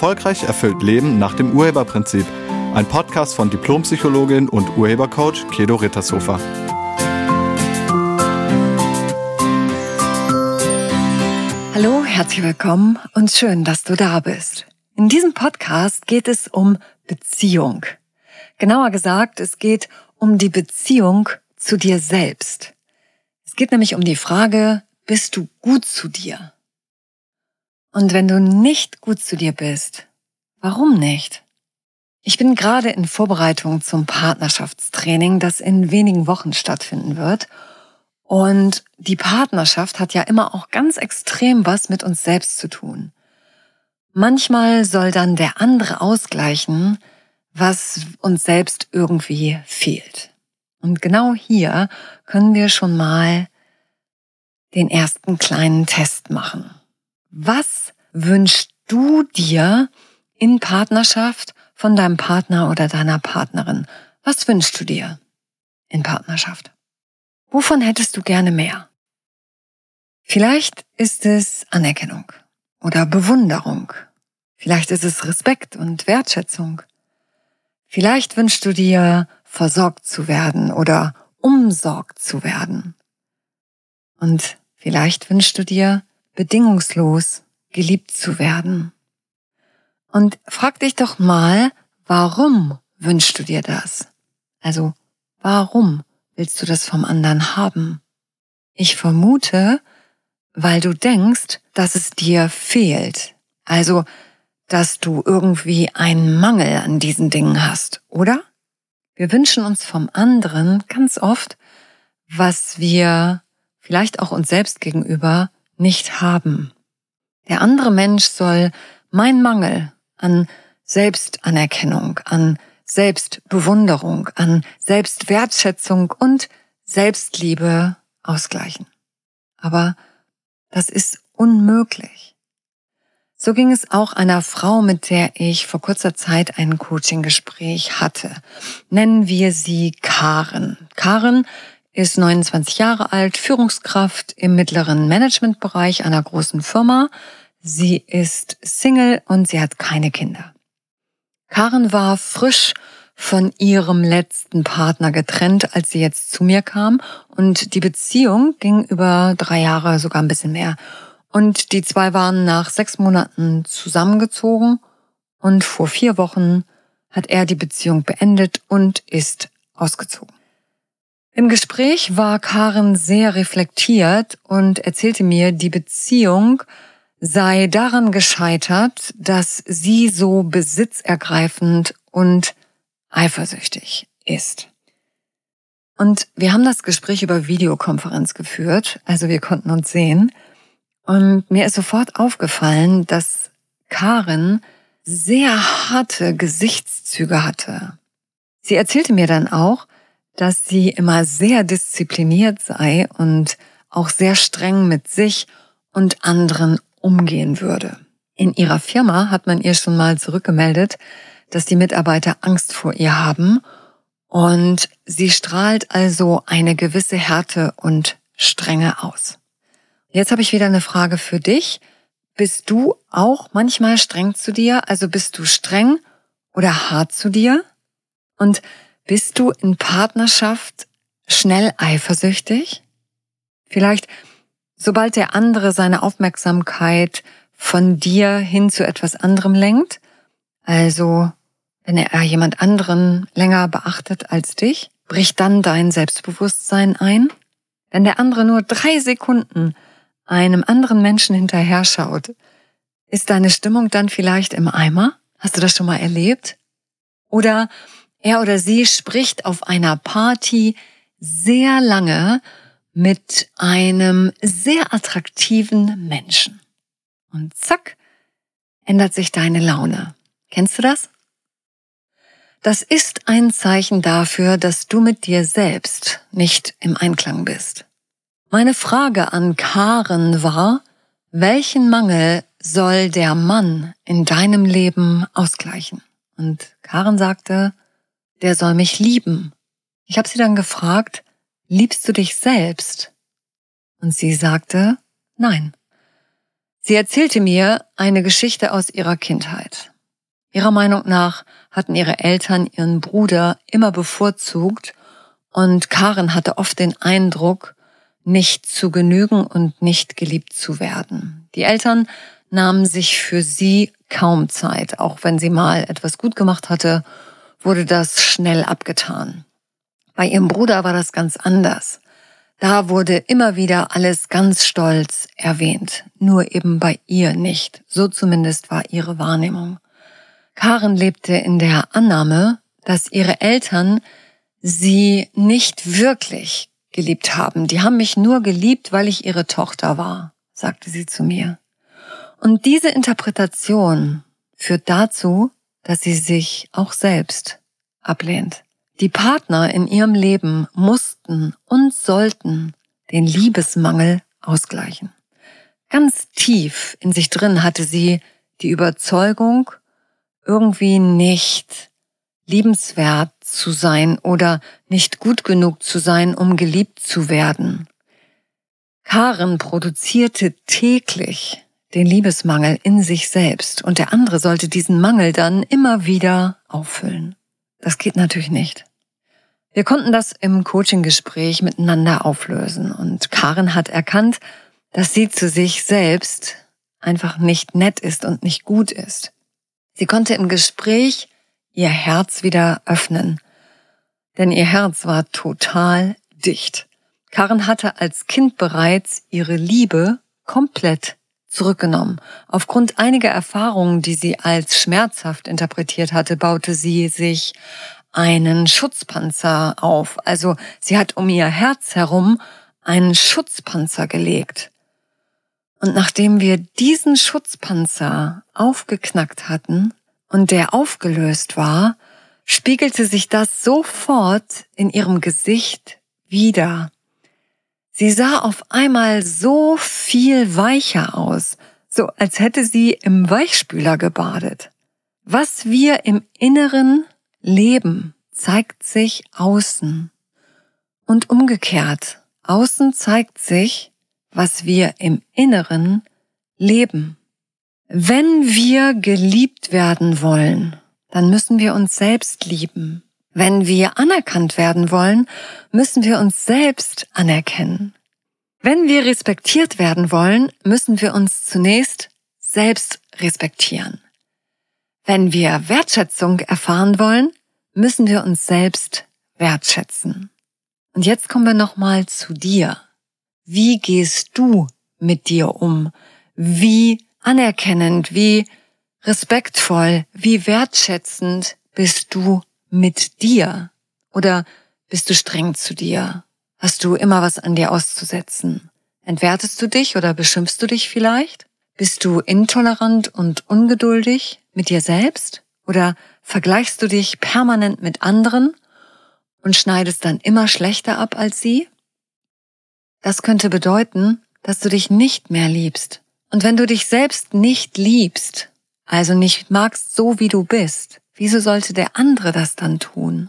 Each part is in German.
Erfolgreich erfüllt Leben nach dem Urheberprinzip. Ein Podcast von Diplompsychologin und Urhebercoach Kedo Rittershofer. Hallo, herzlich willkommen und schön, dass du da bist. In diesem Podcast geht es um Beziehung. Genauer gesagt, es geht um die Beziehung zu dir selbst. Es geht nämlich um die Frage, bist du gut zu dir? Und wenn du nicht gut zu dir bist, warum nicht? Ich bin gerade in Vorbereitung zum Partnerschaftstraining, das in wenigen Wochen stattfinden wird. Und die Partnerschaft hat ja immer auch ganz extrem was mit uns selbst zu tun. Manchmal soll dann der andere ausgleichen, was uns selbst irgendwie fehlt. Und genau hier können wir schon mal den ersten kleinen Test machen. Was wünschst du dir in Partnerschaft von deinem Partner oder deiner Partnerin? Was wünschst du dir in Partnerschaft? Wovon hättest du gerne mehr? Vielleicht ist es Anerkennung oder Bewunderung. Vielleicht ist es Respekt und Wertschätzung. Vielleicht wünschst du dir, versorgt zu werden oder umsorgt zu werden. Und vielleicht wünschst du dir, bedingungslos geliebt zu werden. Und frag dich doch mal, warum wünschst du dir das? Also, warum willst du das vom anderen haben? Ich vermute, weil du denkst, dass es dir fehlt. Also, dass du irgendwie einen Mangel an diesen Dingen hast, oder? Wir wünschen uns vom anderen ganz oft, was wir vielleicht auch uns selbst gegenüber nicht haben. Der andere Mensch soll mein Mangel an Selbstanerkennung, an Selbstbewunderung, an Selbstwertschätzung und Selbstliebe ausgleichen. Aber das ist unmöglich. So ging es auch einer Frau, mit der ich vor kurzer Zeit ein Coaching-Gespräch hatte. Nennen wir sie Karen. Karen ist 29 Jahre alt, Führungskraft im mittleren Managementbereich einer großen Firma. Sie ist Single und sie hat keine Kinder. Karen war frisch von ihrem letzten Partner getrennt, als sie jetzt zu mir kam. Und die Beziehung ging über drei Jahre, sogar ein bisschen mehr. Und die zwei waren nach sechs Monaten zusammengezogen. Und vor vier Wochen hat er die Beziehung beendet und ist ausgezogen. Im Gespräch war Karen sehr reflektiert und erzählte mir, die Beziehung sei daran gescheitert, dass sie so besitzergreifend und eifersüchtig ist. Und wir haben das Gespräch über Videokonferenz geführt, also wir konnten uns sehen. Und mir ist sofort aufgefallen, dass Karen sehr harte Gesichtszüge hatte. Sie erzählte mir dann auch, dass sie immer sehr diszipliniert sei und auch sehr streng mit sich und anderen umgehen würde. In ihrer Firma hat man ihr schon mal zurückgemeldet, dass die Mitarbeiter Angst vor ihr haben und sie strahlt also eine gewisse Härte und Strenge aus. Jetzt habe ich wieder eine Frage für dich. Bist du auch manchmal streng zu dir? Also bist du streng oder hart zu dir? Und bist du in Partnerschaft schnell eifersüchtig? Vielleicht, sobald der andere seine Aufmerksamkeit von dir hin zu etwas anderem lenkt, also wenn er jemand anderen länger beachtet als dich, bricht dann dein Selbstbewusstsein ein? Wenn der andere nur drei Sekunden einem anderen Menschen hinterher schaut, ist deine Stimmung dann vielleicht im Eimer? Hast du das schon mal erlebt? Oder er oder sie spricht auf einer Party sehr lange mit einem sehr attraktiven Menschen. Und zack, ändert sich deine Laune. Kennst du das? Das ist ein Zeichen dafür, dass du mit dir selbst nicht im Einklang bist. Meine Frage an Karen war, welchen Mangel soll der Mann in deinem Leben ausgleichen? Und Karen sagte, der soll mich lieben. Ich habe sie dann gefragt, liebst du dich selbst? Und sie sagte, nein. Sie erzählte mir eine Geschichte aus ihrer Kindheit. Ihrer Meinung nach hatten ihre Eltern ihren Bruder immer bevorzugt und Karen hatte oft den Eindruck, nicht zu genügen und nicht geliebt zu werden. Die Eltern nahmen sich für sie kaum Zeit. Auch wenn sie mal etwas gut gemacht hatte, wurde das schnell abgetan. Bei ihrem Bruder war das ganz anders. Da wurde immer wieder alles ganz stolz erwähnt, nur eben bei ihr nicht. So zumindest war ihre Wahrnehmung. Karen lebte in der Annahme, dass ihre Eltern sie nicht wirklich geliebt haben. Die haben mich nur geliebt, weil ich ihre Tochter war, sagte sie zu mir. Und diese Interpretation führt dazu, dass sie sich auch selbst ablehnt. Die Partner in ihrem Leben mussten und sollten den Liebesmangel ausgleichen. Ganz tief in sich drin hatte sie die Überzeugung, irgendwie nicht liebenswert zu sein oder nicht gut genug zu sein, um geliebt zu werden. Karen produzierte täglich den Liebesmangel in sich selbst und der andere sollte diesen Mangel dann immer wieder auffüllen. Das geht natürlich nicht. Wir konnten das im Coaching-Gespräch miteinander auflösen und Karen hat erkannt, dass sie zu sich selbst einfach nicht nett ist und nicht gut ist. Sie konnte im Gespräch ihr Herz wieder öffnen, denn ihr Herz war total dicht. Karen hatte als Kind bereits ihre Liebe komplett zurückgenommen. Aufgrund einiger Erfahrungen, die sie als schmerzhaft interpretiert hatte, baute sie sich einen Schutzpanzer auf. Also sie hat um ihr Herz herum einen Schutzpanzer gelegt. Und nachdem wir diesen Schutzpanzer aufgeknackt hatten und der aufgelöst war, spiegelte sich das sofort in ihrem Gesicht wieder. Sie sah auf einmal so viel weicher aus, so als hätte sie im Weichspüler gebadet. Was wir im Inneren leben, zeigt sich außen. Und umgekehrt, außen zeigt sich, was wir im Inneren leben. Wenn wir geliebt werden wollen, dann müssen wir uns selbst lieben. Wenn wir anerkannt werden wollen, müssen wir uns selbst anerkennen. Wenn wir respektiert werden wollen, müssen wir uns zunächst selbst respektieren. Wenn wir Wertschätzung erfahren wollen, müssen wir uns selbst wertschätzen. Und jetzt kommen wir nochmal zu dir. Wie gehst du mit dir um? Wie anerkennend, wie respektvoll, wie wertschätzend bist du mit dir? Oder bist du streng zu dir? Hast du immer was an dir auszusetzen? Entwertest du dich oder beschimpfst du dich vielleicht? Bist du intolerant und ungeduldig mit dir selbst? Oder vergleichst du dich permanent mit anderen und schneidest dann immer schlechter ab als sie? Das könnte bedeuten, dass du dich nicht mehr liebst. Und wenn du dich selbst nicht liebst, also nicht magst so wie du bist, Wieso sollte der andere das dann tun?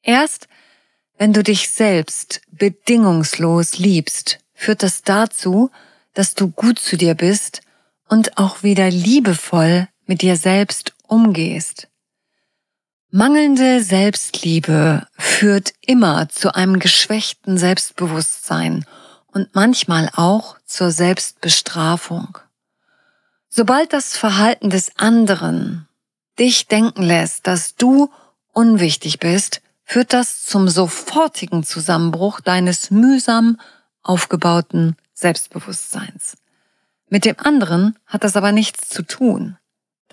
Erst wenn du dich selbst bedingungslos liebst, führt das dazu, dass du gut zu dir bist und auch wieder liebevoll mit dir selbst umgehst. Mangelnde Selbstliebe führt immer zu einem geschwächten Selbstbewusstsein und manchmal auch zur Selbstbestrafung. Sobald das Verhalten des anderen dich denken lässt, dass du unwichtig bist, führt das zum sofortigen Zusammenbruch deines mühsam aufgebauten Selbstbewusstseins. Mit dem anderen hat das aber nichts zu tun.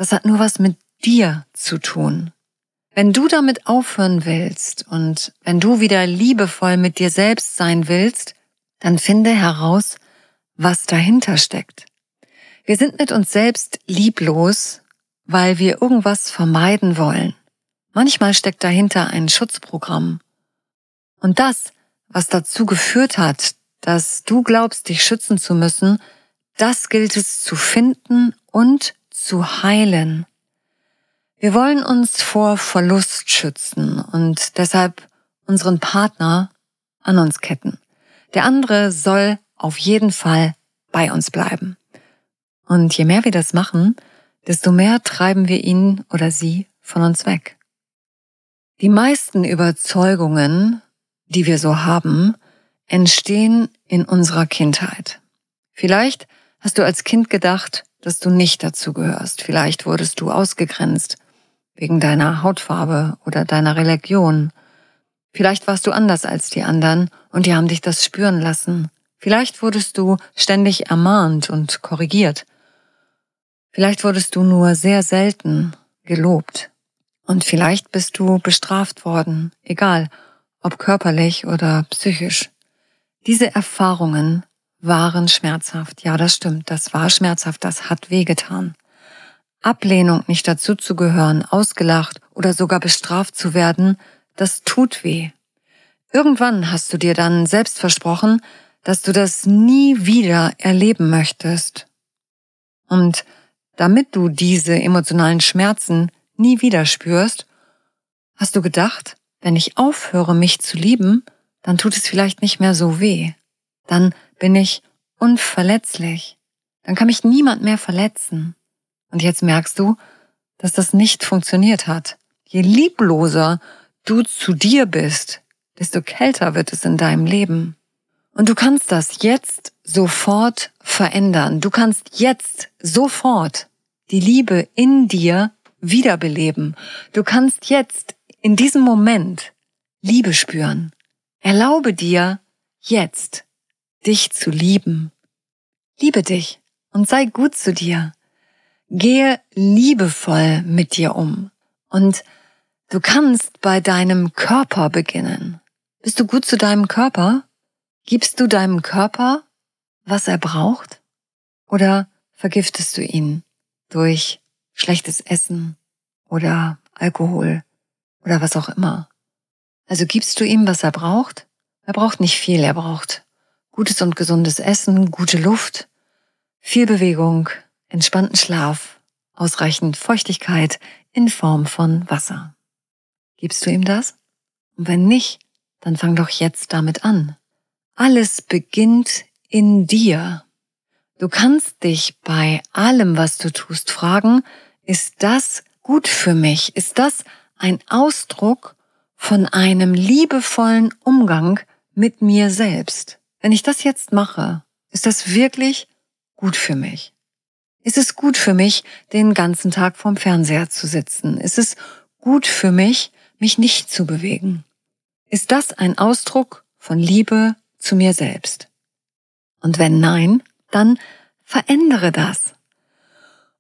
Das hat nur was mit dir zu tun. Wenn du damit aufhören willst und wenn du wieder liebevoll mit dir selbst sein willst, dann finde heraus, was dahinter steckt. Wir sind mit uns selbst lieblos, weil wir irgendwas vermeiden wollen. Manchmal steckt dahinter ein Schutzprogramm. Und das, was dazu geführt hat, dass du glaubst, dich schützen zu müssen, das gilt es zu finden und zu heilen. Wir wollen uns vor Verlust schützen und deshalb unseren Partner an uns ketten. Der andere soll auf jeden Fall bei uns bleiben. Und je mehr wir das machen, desto mehr treiben wir ihn oder sie von uns weg. Die meisten Überzeugungen, die wir so haben, entstehen in unserer Kindheit. Vielleicht hast du als Kind gedacht, dass du nicht dazu gehörst. Vielleicht wurdest du ausgegrenzt wegen deiner Hautfarbe oder deiner Religion. Vielleicht warst du anders als die anderen und die haben dich das spüren lassen. Vielleicht wurdest du ständig ermahnt und korrigiert. Vielleicht wurdest du nur sehr selten gelobt. Und vielleicht bist du bestraft worden, egal ob körperlich oder psychisch. Diese Erfahrungen waren schmerzhaft. Ja, das stimmt, das war schmerzhaft, das hat wehgetan. Ablehnung, nicht dazu zu gehören, ausgelacht oder sogar bestraft zu werden, das tut weh. Irgendwann hast du dir dann selbst versprochen, dass du das nie wieder erleben möchtest. Und damit du diese emotionalen Schmerzen nie wieder spürst, hast du gedacht, wenn ich aufhöre, mich zu lieben, dann tut es vielleicht nicht mehr so weh. Dann bin ich unverletzlich. Dann kann mich niemand mehr verletzen. Und jetzt merkst du, dass das nicht funktioniert hat. Je liebloser du zu dir bist, desto kälter wird es in deinem Leben. Und du kannst das jetzt sofort verändern. Du kannst jetzt sofort die Liebe in dir wiederbeleben. Du kannst jetzt in diesem Moment Liebe spüren. Erlaube dir jetzt, dich zu lieben. Liebe dich und sei gut zu dir. Gehe liebevoll mit dir um. Und du kannst bei deinem Körper beginnen. Bist du gut zu deinem Körper? Gibst du deinem Körper, was er braucht? Oder vergiftest du ihn durch schlechtes Essen oder Alkohol oder was auch immer? Also gibst du ihm, was er braucht? Er braucht nicht viel, er braucht gutes und gesundes Essen, gute Luft, viel Bewegung, entspannten Schlaf, ausreichend Feuchtigkeit in Form von Wasser. Gibst du ihm das? Und wenn nicht, dann fang doch jetzt damit an. Alles beginnt in dir. Du kannst dich bei allem, was du tust, fragen, ist das gut für mich? Ist das ein Ausdruck von einem liebevollen Umgang mit mir selbst? Wenn ich das jetzt mache, ist das wirklich gut für mich? Ist es gut für mich, den ganzen Tag vorm Fernseher zu sitzen? Ist es gut für mich, mich nicht zu bewegen? Ist das ein Ausdruck von Liebe zu mir selbst? Und wenn nein, dann verändere das.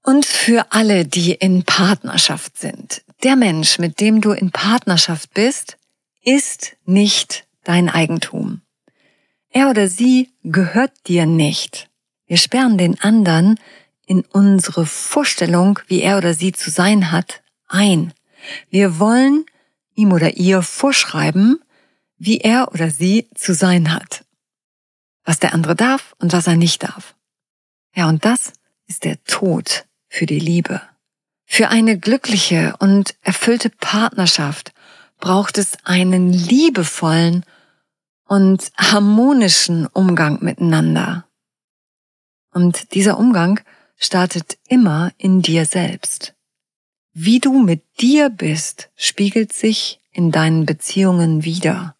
Und für alle, die in Partnerschaft sind, der Mensch, mit dem du in Partnerschaft bist, ist nicht dein Eigentum. Er oder sie gehört dir nicht. Wir sperren den anderen in unsere Vorstellung, wie er oder sie zu sein hat, ein. Wir wollen ihm oder ihr vorschreiben, wie er oder sie zu sein hat. Was der andere darf und was er nicht darf. Ja, und das ist der Tod für die Liebe. Für eine glückliche und erfüllte Partnerschaft braucht es einen liebevollen und harmonischen Umgang miteinander. Und dieser Umgang startet immer in dir selbst. Wie du mit dir bist, spiegelt sich in deinen Beziehungen wieder.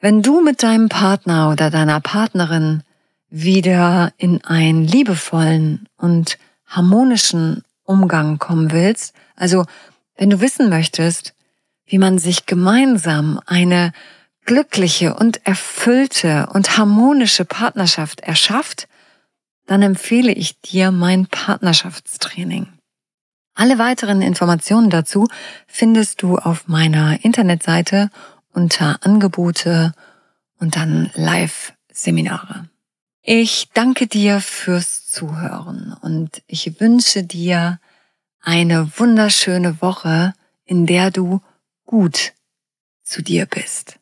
Wenn du mit deinem Partner oder deiner Partnerin wieder in einen liebevollen und harmonischen Umgang kommen willst, also wenn du wissen möchtest, wie man sich gemeinsam eine glückliche und erfüllte und harmonische Partnerschaft erschafft, dann empfehle ich dir mein Partnerschaftstraining. Alle weiteren Informationen dazu findest du auf meiner Internetseite unter Angebote und dann Live-Seminare. Ich danke dir fürs Zuhören und ich wünsche dir eine wunderschöne Woche, in der du gut zu dir bist.